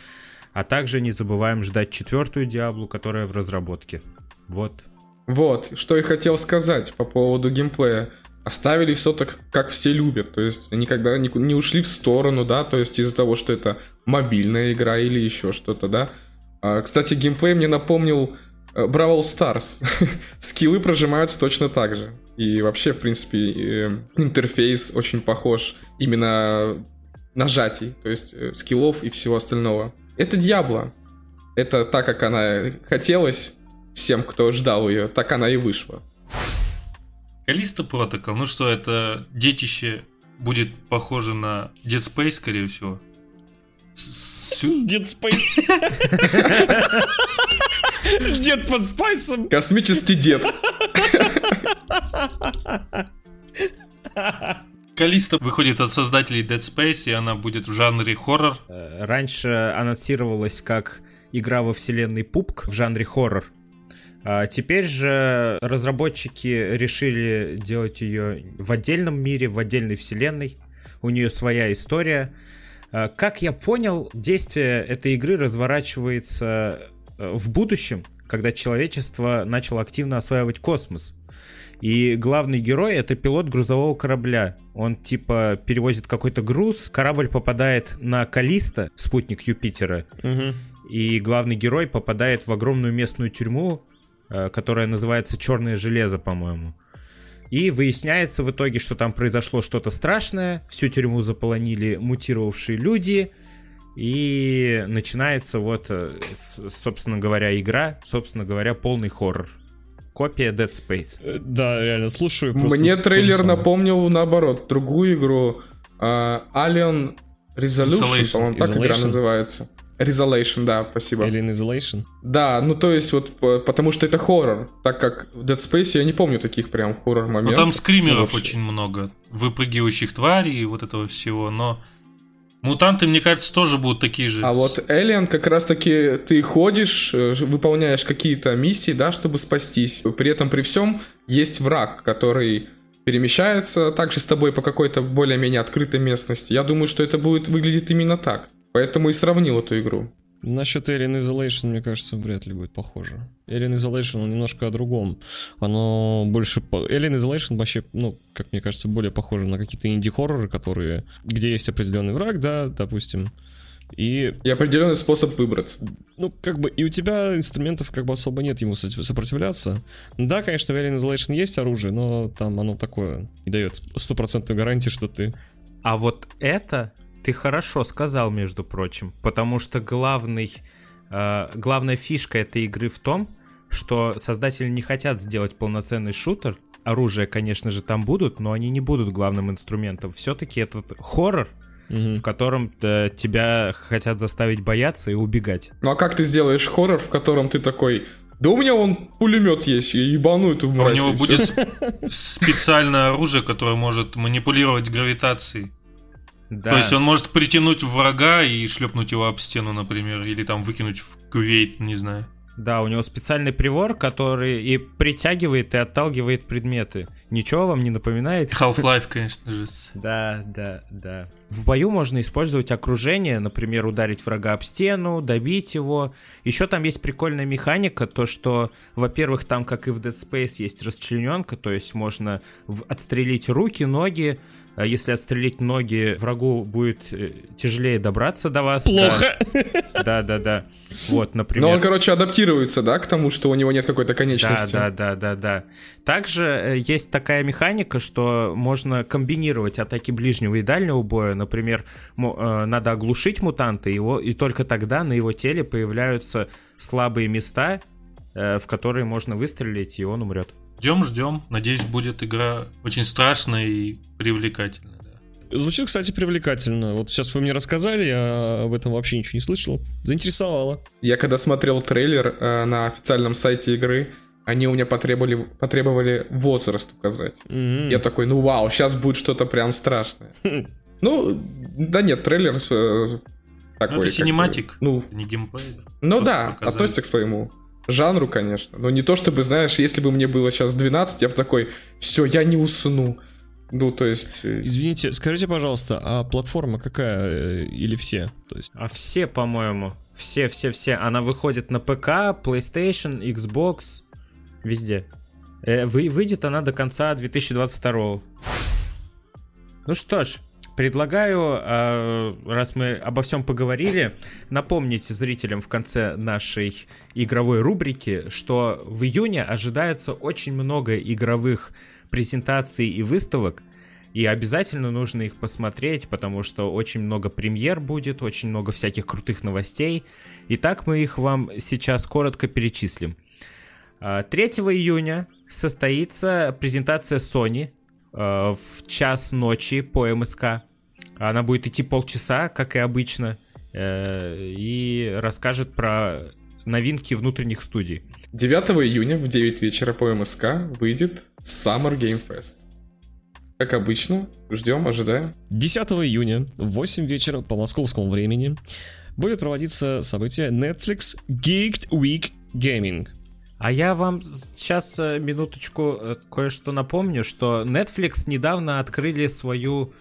а также не забываем ждать четвертую Диаблу, которая в разработке. Вот. Вот, что я хотел сказать по поводу геймплея. Оставили все так, как все любят, то есть никогда не, ушли в сторону, да, то есть из-за того, что это мобильная игра или еще что-то, да, кстати, геймплей мне напомнил Brawl э, Stars. *laughs* Скиллы прожимаются точно так же. И вообще, в принципе, э, интерфейс очень похож именно нажатий, то есть э, скиллов и всего остального. Это Diablo. Это так, как она хотелось всем, кто ждал ее, так она и вышла. Калиста Протокол, ну что, это детище будет похоже на Dead Space, скорее всего. Dead Space. Дед под спайсом. Космический дед. Калиста выходит от создателей Dead Space, и она будет в жанре хоррор. Э, раньше анонсировалась как игра во вселенной Пупк в жанре хоррор. А теперь же разработчики решили делать ее в отдельном мире, в отдельной вселенной. У нее своя история. Э, как я понял, действие этой игры разворачивается э, в будущем, когда человечество начало активно осваивать космос. И главный герой это пилот грузового корабля. Он типа перевозит какой-то груз, корабль попадает на Калиста, спутник Юпитера. Угу. И главный герой попадает в огромную местную тюрьму, э, которая называется Черное железо, по-моему. И выясняется в итоге, что там произошло что-то страшное, всю тюрьму заполонили мутировавшие люди, и начинается вот, э, собственно говоря, игра, собственно говоря, полный хоррор. Копия Dead Space. Э, да, реально, слушаю. Мне трейлер напомнил, наоборот, другую игру. Uh, Alien Resolution, по-моему, так игра называется. Resolution, да, спасибо. Alien Isolation? Да, ну то есть вот потому что это хоррор, так как в Dead Space я не помню таких прям хоррор моментов. Ну там скримеров ну, очень много, выпрыгивающих тварей и вот этого всего, но Мутанты, мне кажется, тоже будут такие же. А вот Alien как раз-таки ты ходишь, э, выполняешь какие-то миссии, да, чтобы спастись. При этом при всем есть враг, который перемещается также с тобой по какой-то более-менее открытой местности. Я думаю, что это будет выглядеть именно так. Поэтому и сравнил эту игру. Насчет Alien Isolation, мне кажется, вряд ли будет похоже. Alien Isolation, он немножко о другом. Оно больше... Alien Isolation вообще, ну, как мне кажется, более похоже на какие-то инди-хорроры, которые... Где есть определенный враг, да, допустим. И... И определенный способ выбрать. Ну, как бы, и у тебя инструментов как бы особо нет ему сопротивляться. Да, конечно, в Alien Isolation есть оружие, но там оно такое не дает стопроцентную гарантию, что ты... А вот это ты хорошо сказал, между прочим, потому что главный, э, главная фишка этой игры в том, что создатели не хотят сделать полноценный шутер. Оружие, конечно же, там будут, но они не будут главным инструментом. Все-таки этот хоррор, в котором э, тебя хотят заставить бояться и убегать. Ну а как ты сделаешь хоррор, в котором ты такой, да у меня он пулемет есть, я ебану эту А мразь. У него будет *laughs* специальное оружие, которое может манипулировать гравитацией. Да. То есть он может притянуть врага и шлепнуть его об стену, например, или там выкинуть в кувейт, не знаю. Да, у него специальный привор, который и притягивает, и отталкивает предметы. Ничего вам не напоминает? Half-Life, конечно же. Да, да, да. В бою можно использовать окружение, например, ударить врага об стену, добить его. Еще там есть прикольная механика, то что, во-первых, там, как и в Dead Space, есть расчлененка, то есть можно отстрелить руки, ноги. А Если отстрелить ноги, врагу будет э, тяжелее добраться до вас. Плохо. Да, да, да. Вот, например. Но он, короче, адаптируется, да, к тому, что у него нет какой-то Да, конечности. да, да, да, да. Также э, есть такая механика, что можно комбинировать атаки ближнего и дальнего боя. Например, э, надо оглушить мутанта, его, и только тогда на его теле появляются слабые места, э, в которые можно выстрелить, и он умрет. Ждем, ждем. Надеюсь, будет игра очень страшная и привлекательная. да. Звучит, кстати, привлекательно. Вот сейчас вы мне рассказали, я об этом вообще ничего не слышал. Заинтересовало. Я когда смотрел трейлер э, на официальном сайте игры, они у меня потребовали, потребовали возраст указать. М. Я такой, ну вау, сейчас будет что-то прям страшное. *laughs* Ну, да нет, трейлер э, такой. Ну, это как синематик, Ну, не геймплей. ну да, показали. относится к своему жанру, конечно. Но не то, чтобы, знаешь, если бы мне было сейчас 12, я бы такой, все, я не усну. Ну, то есть... э, Извините, скажите, пожалуйста, а платформа какая э, или все? То есть, А все, по-моему, все, все, все. Она выходит на ПК, PlayStation, Xbox, везде. Вы- выйдет она до конца 2022. Ну что ж, предлагаю, э, раз мы обо всем поговорили, напомнить зрителям в конце нашей игровой рубрики, что в июне ожидается очень много игровых презентаций и выставок, и обязательно нужно их посмотреть, потому что очень много премьер будет, очень много всяких крутых новостей. Итак, мы их вам сейчас коротко перечислим. А, 3 июня состоится презентация Sony в час ночи по МСК. Она будет идти полчаса, как и обычно, э, и расскажет про новинки внутренних студий. 9 июня в 9 вечера по МСК выйдет Summer Game Fest. Как обычно, ждем, ожидаем. 10 июня в 8 вечера по московскому времени будет проводиться событие Netflix Geeked Week Gaming. А я вам сейчас минуточку э, кое-что напомню, что Netflix недавно открыли свою,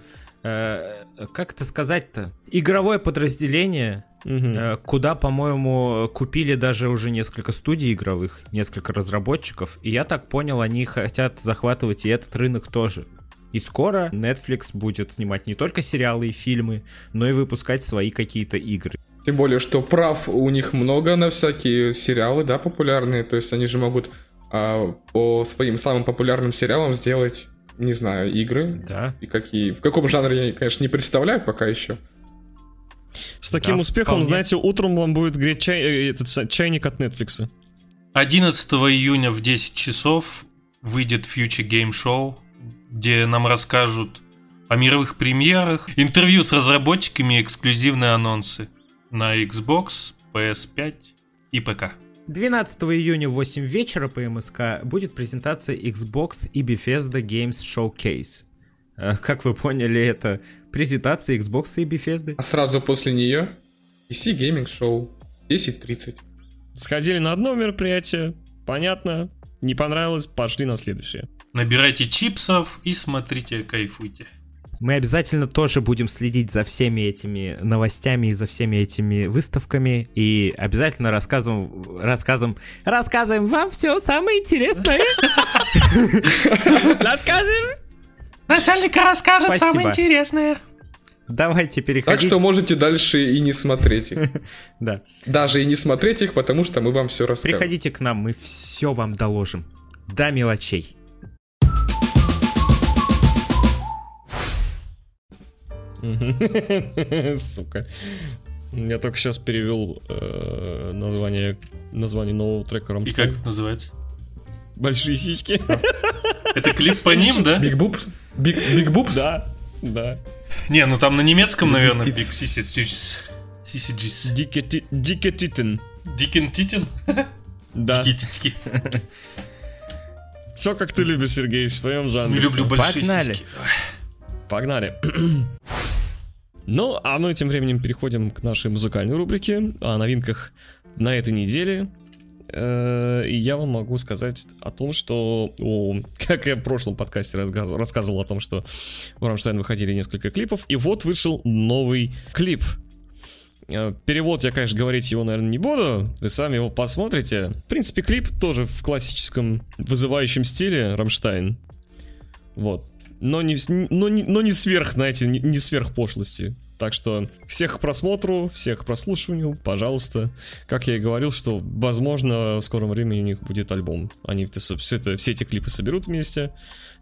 э, как это сказать-то, игровое подразделение, э, куда, по-моему, купили даже уже несколько студий игровых, несколько разработчиков. И я так понял, они хотят захватывать и этот рынок тоже. И скоро Netflix будет снимать не только сериалы и фильмы, но и выпускать свои какие-то игры. Тем более, что прав у них много на всякие сериалы, да, популярные. То есть они же могут а, по своим самым популярным сериалам сделать, не знаю, игры. Да. И какие. В каком жанре я, конечно, не представляю пока еще. С таким Да, успехом, вполне. знаете, утром вам будет греть чай, э, этот чайник от Netflix. 11 июня в 10 часов выйдет Future Game Show, где нам расскажут о мировых премьерах, интервью с разработчиками и эксклюзивные анонсы на Xbox, PS5 и ПК. 12 июня в 8 вечера по МСК будет презентация Xbox и Bethesda Games Showcase. Э, Как вы поняли, это презентация Xbox и Bethesda. А сразу после нее PC Gaming Show 10.30. Сходили на одно мероприятие, понятно, не понравилось, пошли на следующее. Набирайте чипсов и смотрите, кайфуйте. Мы обязательно тоже будем следить за всеми этими новостями и за всеми этими выставками. И обязательно рассказываем, рассказываем, рассказываем вам все самое интересное. Рассказывай! Начальник расскажет самое интересное. Давайте Так переходить. что можете дальше и не смотреть их. *laughs* Да. Даже и не смотреть их, потому что мы вам все расскажем. Приходите к нам, мы все вам доложим. До мелочей. *laughs* Сука. Я только сейчас перевел э, название, название нового трека И Рамштайн. как это называется? Большие сиськи. Это клип по ним, да? Big Boobs? Big, Big Boobs? Да, да. Не, ну там на немецком, наверное, Big Big Sissy Sissy Дике Титен. Дикен Титин? Да. Дикие титьки. Все как ты любишь, Сергей, в своем жанре. Не люблю большие Погнали. сиськи. Погнали. Ну, а мы тем временем переходим к нашей музыкальной рубрике о новинках на этой неделе. Э, И я вам могу сказать о том, что, о, *laughs* как я в прошлом подкасте рассказывал о том, что у Рамштайн выходили несколько клипов, и вот вышел новый клип. Э, Перевод я, конечно, говорить его, наверное, не буду. Вы сами его посмотрите. В принципе, клип тоже в классическом вызывающем стиле Рамштайн. Вот. Но не, но не, но не сверх, знаете, не, не сверх пошлости. Так что всех к просмотру, всех к прослушиванию, пожалуйста. Как я и говорил, что, возможно, в скором времени у них будет альбом. Они все, это, все эти клипы соберут вместе,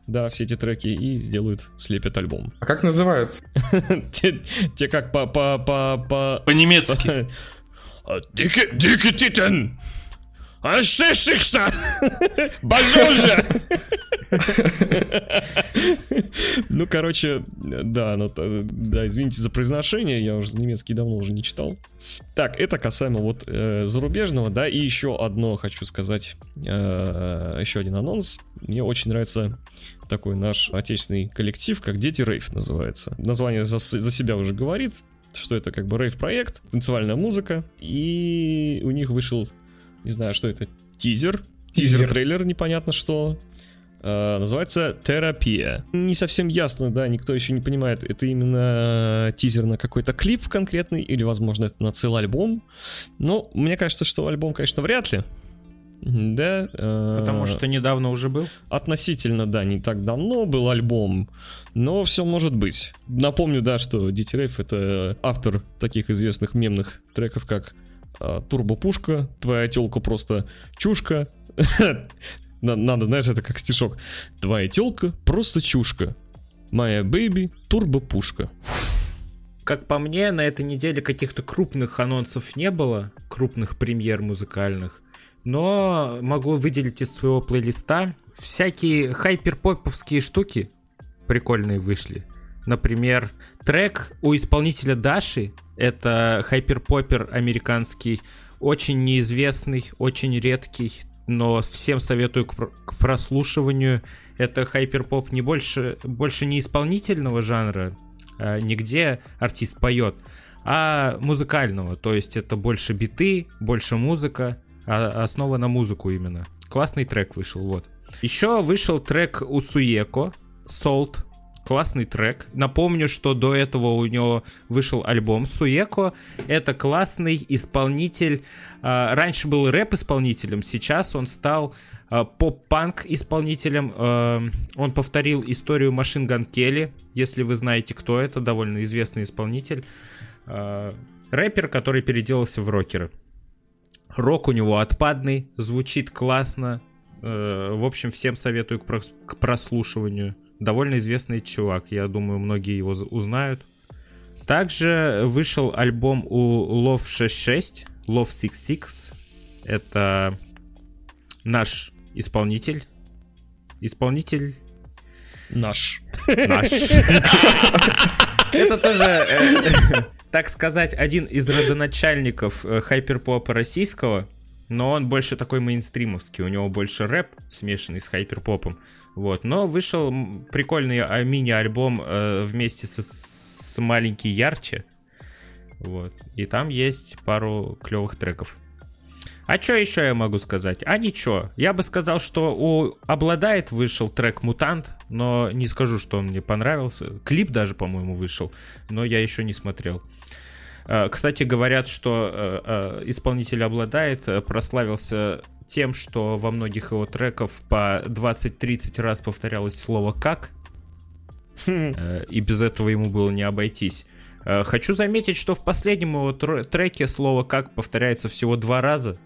да, все эти треки и сделают, слепят альбом. А как называется? *laughs* Те, как по... по, по, по... По-немецки. *laughs* Дике, дике Титан! А шишикста! Божоже! Ну, короче, да, ну, да, извините за произношение, я уже немецкий давно уже не читал. Так, это касаемо вот э, зарубежного, да, и еще одно хочу сказать, э, еще один анонс. Мне очень нравится такой наш отечественный коллектив, как Дети Рейв называется. Название за, за себя уже говорит, что это как бы рейв-проект, танцевальная музыка, и у них вышел, не знаю, что это, тизер, Тизер. тизер-трейлер, непонятно что, Э, называется «Терапия». Не совсем ясно, да, никто еще не понимает, это именно тизер на какой-то клип конкретный, или, возможно, это на целый альбом. Но мне кажется, что альбом, конечно, вряд ли. Да. э, Потому что недавно уже был. Относительно, да, не так давно был альбом, но все может быть. Напомню, да, что Дити Рейв это автор таких известных мемных треков, как а, Турбо Пушка, Твоя телка просто чушка. *laughs* На- Надо, знаешь, это как стишок. Твоя телка просто чушка. Моя baby турбо пушка. Как по мне, на этой неделе каких-то крупных анонсов не было, крупных премьер музыкальных. Но могу выделить из своего плейлиста всякие хайперпоповские штуки прикольные вышли. Например, трек у исполнителя Даши, это хайперпопер американский, очень неизвестный, очень редкий, но всем советую к, к прослушиванию. Это хайперпоп не больше, больше не исполнительного жанра, а, нигде артист поет, а музыкального. То есть это больше биты, больше музыка, а основа на музыку именно. Классный трек вышел, вот. Еще вышел трек у Суеко, Salt, классный трек. Напомню, что до этого у него вышел альбом Суеко. Это классный исполнитель. А, Раньше был рэп-исполнителем, сейчас он стал а, поп-панк исполнителем. А, Он повторил историю Машин Ган Келли, если вы знаете, кто это, довольно известный исполнитель. Рэпер, который переделался в рокера. Рок у него отпадный, звучит классно. Э, В общем, всем советую к прослушиванию. Довольно известный чувак, я думаю, многие его узнают. Также вышел альбом у Love 66, Love 66. Это наш исполнитель. Исполнитель Наш. наш. *laughs* Это тоже, э, так сказать, один из родоначальников э, хайперпопа российского, но он больше такой мейнстримовский, у него больше рэп, смешанный с хайперпопом. Вот, но вышел прикольный а, мини-альбом э, вместе со- с «Маленький ярче». Вот, и там есть пару клевых треков. А что еще я могу сказать? А ничего. Я бы сказал, что у Обладает вышел трек Мутант, но не скажу, что он мне понравился. Клип даже, по-моему, вышел, но я еще не смотрел. Э, Кстати, говорят, что э, э, исполнитель Обладает прославился тем, что во многих его треков по 20-30 раз повторялось слово «как», Э, и без этого ему было не обойтись. Э, Хочу заметить, что в последнем его тр- треке слово «как» повторяется всего два раза.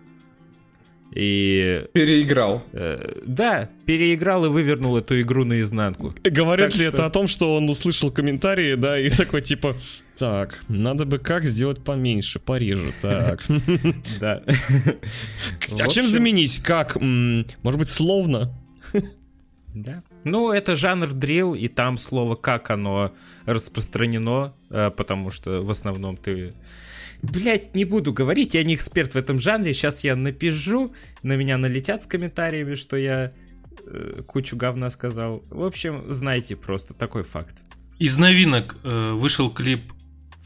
И Переиграл. э, да, переиграл и вывернул эту игру наизнанку. Говорят Так ли что- это о том, что он услышал комментарии, да, и *laughs* такой типа, так, надо бы как сделать поменьше, пореже, так. *laughs* Да. *laughs* А чем заменить? Как? Может быть, словно? Да. Ну, это жанр дрил, и там слово «как» оно распространено, э, потому что в основном ты... Блять, не буду говорить, я не эксперт в этом жанре, сейчас я напишу, на меня налетят с комментариями, что я э, кучу говна сказал. В общем, знайте просто такой факт. Из новинок э, вышел клип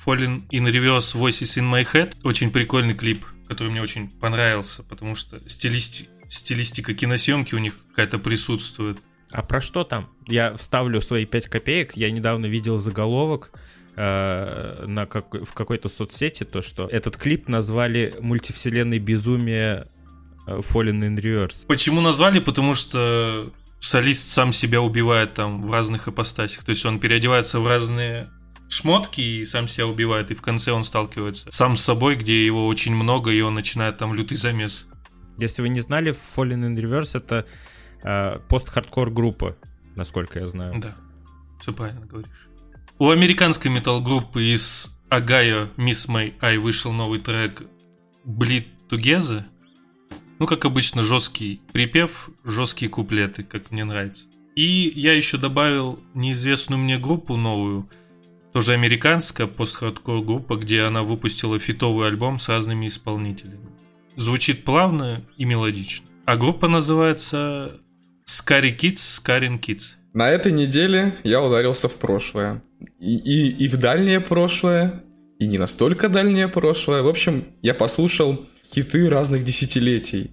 Falling in Reverse Voices in My Head. Очень прикольный клип, который мне очень понравился, потому что стилисти... стилистика киносъемки у них какая-то присутствует. А про что там? Я вставлю свои 5 копеек. Я недавно видел заголовок э, на как, в какой-то соцсети, то, что этот клип назвали мультивселенной безумие э, Fallen in Reverse. Почему назвали? Потому что солист сам себя убивает там в разных ипостасях. То есть он переодевается в разные шмотки и сам себя убивает, и в конце он сталкивается сам с собой, где его очень много, и он начинает там лютый замес. Если вы не знали, Fallen in Reverse это э, пост-хардкор группа, насколько я знаю. Да, все правильно говоришь. У американской метал-группы из Агая Miss May I вышел новый трек Bleed Together. Ну, как обычно, жесткий припев, жесткие куплеты, как мне нравится. И я еще добавил неизвестную мне группу новую, тоже американская пост-хардкор группа, где она выпустила фитовый альбом с разными исполнителями. Звучит плавно и мелодично. А группа называется Scary Kids, Scaring Kids. На этой неделе я ударился в прошлое. И, и, и в дальнее прошлое, и не настолько дальнее прошлое. В общем, я послушал хиты разных десятилетий.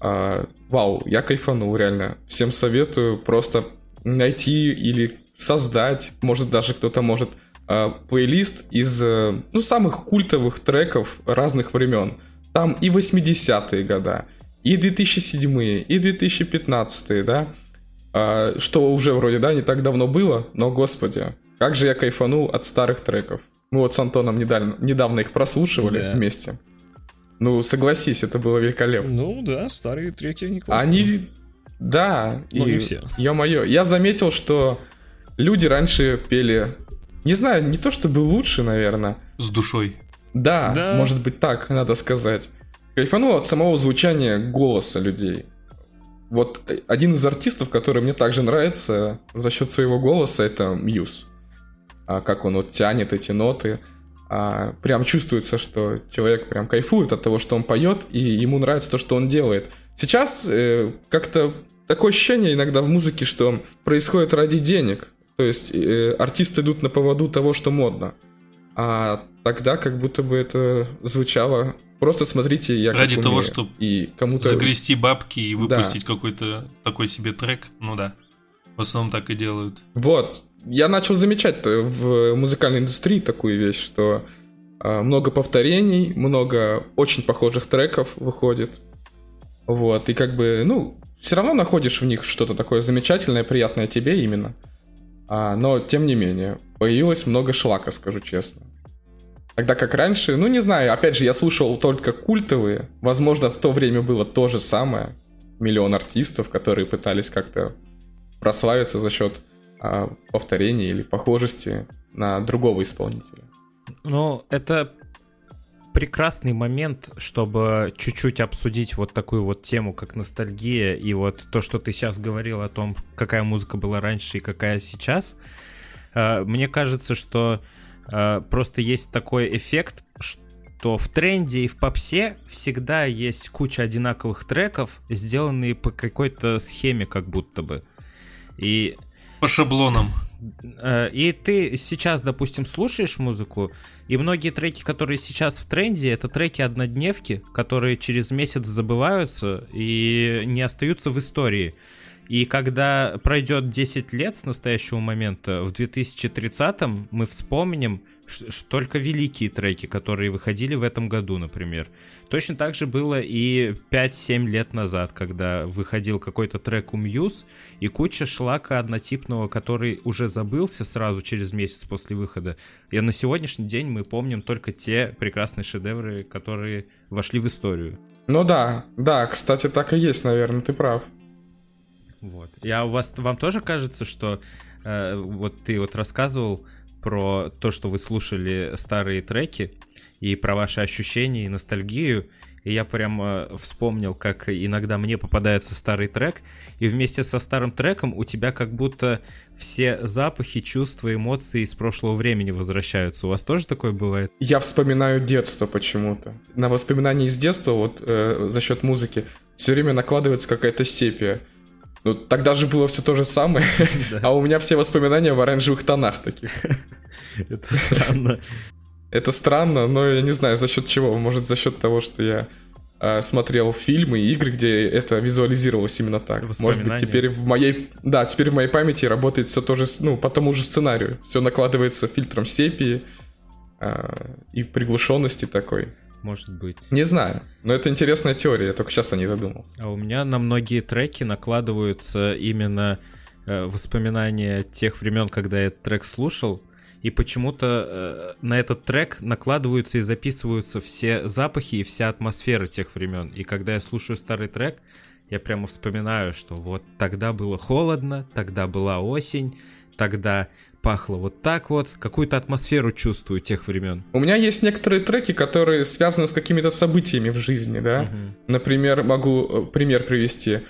А, вау, я кайфанул, реально. Всем советую просто найти или создать, может даже кто-то может, а, плейлист из э, ну, самых культовых треков разных времен. Там и 80-е года, и 2007-е, и 2015-е, да, а, что уже вроде, да, не так давно было, но, господи, как же я кайфанул от старых треков. Мы вот с Антоном недавно, недавно их прослушивали да. вместе. Ну, согласись, это было великолепно. Ну да, старые треки не классные. Они, да, но и, не все. Ё-моё, я заметил, что люди раньше пели, не знаю, не то чтобы лучше, наверное. С душой. Да, да, может быть так, надо сказать. Кайфанул от самого звучания голоса людей. Вот один из артистов, который мне также нравится за счет своего голоса, это Мьюз. А как он вот тянет эти ноты. А, прям чувствуется, что человек прям кайфует от того, что он поет, и ему нравится то, что он делает. Сейчас э, как-то такое ощущение иногда в музыке, что происходит ради денег. То есть э, артисты идут на поводу того, что модно. А тогда как будто бы это звучало просто смотрите, я Ради того, чтобы и кому-то загрести бабки и выпустить да. какой-то такой себе трек, ну да. В основном так и делают. Вот. Я начал замечать в музыкальной индустрии такую вещь, что э, много повторений, много очень похожих треков выходит. Вот. И как бы, ну, все равно находишь в них что-то такое замечательное, приятное тебе именно. А, но, тем не менее, появилось много шлака, скажу честно. Тогда как раньше, ну не знаю, опять же, я слушал только культовые. Возможно, в то время было то же самое. Миллион артистов, которые пытались как-то прославиться за счет а, повторения или похожести на другого исполнителя. Ну, это прекрасный момент, чтобы чуть-чуть обсудить вот такую вот тему, как ностальгия, и вот то, что ты сейчас говорил о том, какая музыка была раньше и какая сейчас. А, мне кажется, что а, просто есть такой эффект, что в тренде и в попсе всегда есть куча одинаковых треков, сделанные по какой-то схеме как будто бы. И по шаблонам. Э, и ты сейчас, допустим, слушаешь музыку, и многие треки, которые сейчас в тренде, это треки однодневки, которые через месяц забываются и не остаются в истории. И когда пройдет 10 лет с настоящего момента, в 2030-м мы вспомним, только великие треки, которые выходили в этом году, например. Точно так же было и 5-7 лет назад, когда выходил какой-то трек у Muse, и куча шлака однотипного, который уже забылся сразу через месяц после выхода. И на сегодняшний день мы помним только те прекрасные шедевры, которые вошли в историю. Ну да, да, кстати, так и есть, наверное, ты прав. Вот. Я у вас, вам тоже кажется, что э, вот ты вот рассказывал про то, что вы слушали старые треки, и про ваши ощущения и ностальгию. и я прям э, вспомнил, как иногда мне попадается старый трек, и вместе со старым треком у тебя как будто все запахи, чувства, эмоции из прошлого времени возвращаются. У вас тоже такое бывает? Я вспоминаю детство почему-то. На воспоминания из детства, вот э, за счет музыки, все время накладывается какая-то сепия. Ну, тогда же было все то же самое, *laughs* а у меня все воспоминания в оранжевых тонах таких. *laughs* Это странно. Это странно, но я не знаю, за счет чего. Может, за счет того, что я э, смотрел фильмы и игры, где это визуализировалось именно так. Может быть, теперь в моей... Да, теперь в моей памяти работает все тоже, ну, по тому же сценарию. Все накладывается фильтром сепии э, и приглушенности такой. Может быть. Не знаю, но это интересная теория, я только сейчас о ней задумался. А у меня на многие треки накладываются именно э, воспоминания тех времен, когда я этот трек слушал и почему-то э, на этот трек накладываются и записываются все запахи и вся атмосфера тех времен. И когда я слушаю старый трек, я прямо вспоминаю, что вот тогда было холодно, тогда была осень, тогда пахло вот так вот, какую-то атмосферу чувствую тех времен. У меня есть некоторые треки, которые связаны с какими-то событиями в жизни, да. Угу. Например, могу э, пример привести.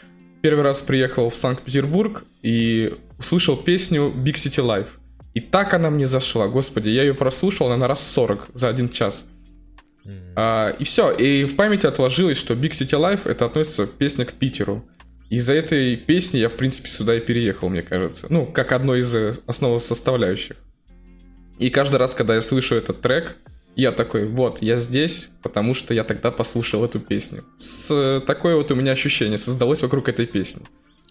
Первый раз приехал в Санкт-Петербург и услышал песню Big City Life. И так она мне зашла, господи, я ее прослушал, она раз 40 за один час. Mm. А, и все, и в памяти отложилось, что Big City Life это относится песня к Питеру. Из-за этой песни я, в принципе, сюда и переехал, мне кажется. Ну, как одной из э, основных составляющих. И каждый раз, когда я слышу этот трек, я такой, вот, я здесь, потому что я тогда послушал эту песню. С э, такое вот у меня ощущение создалось вокруг этой песни.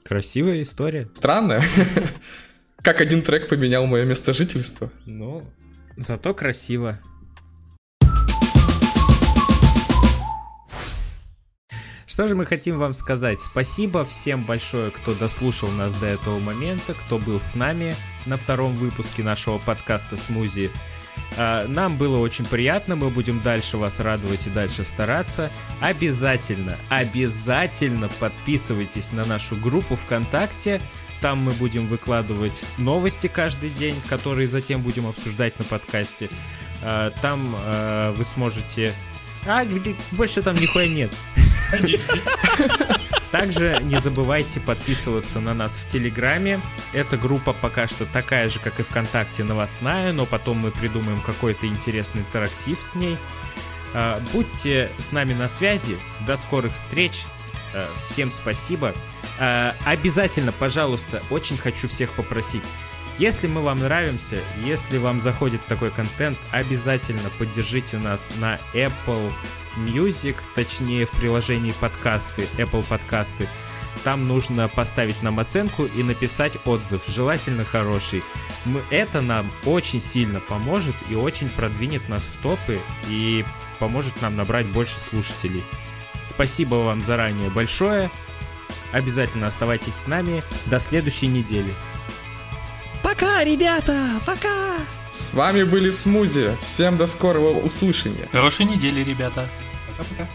Красивая история. Странная. *laughs* Как один трек поменял мое место жительства. Ну, зато красиво. Что же мы хотим вам сказать? Спасибо всем большое, кто дослушал нас до этого момента, кто был с нами на втором выпуске нашего подкаста «Смузи». А, нам было очень приятно, мы будем дальше вас радовать и дальше стараться. Обязательно, обязательно подписывайтесь на нашу группу ВКонтакте, там мы будем выкладывать новости каждый день, которые затем будем обсуждать на подкасте. А, там а, вы сможете... А, больше там нихуя нет. Также не забывайте подписываться на нас в Телеграме. Эта группа пока что такая же, как и ВКонтакте, новостная, но потом мы придумаем какой-то интересный интерактив с ней. А, будьте с нами на связи. До скорых встреч. Всем спасибо. Э, обязательно, пожалуйста, очень хочу всех попросить. Если мы вам нравимся, если вам заходит такой контент, обязательно поддержите нас на Apple Music, точнее в приложении подкасты, Apple подкасты. Там нужно поставить нам оценку и написать отзыв, желательно хороший. Мы, это нам очень сильно поможет и очень продвинет нас в топы и поможет нам набрать больше слушателей. Спасибо вам заранее большое. Обязательно оставайтесь с нами до следующей недели. Пока, ребята! Пока! С вами были Смузи. Всем до скорого услышания. Хорошей недели, ребята. Пока-пока.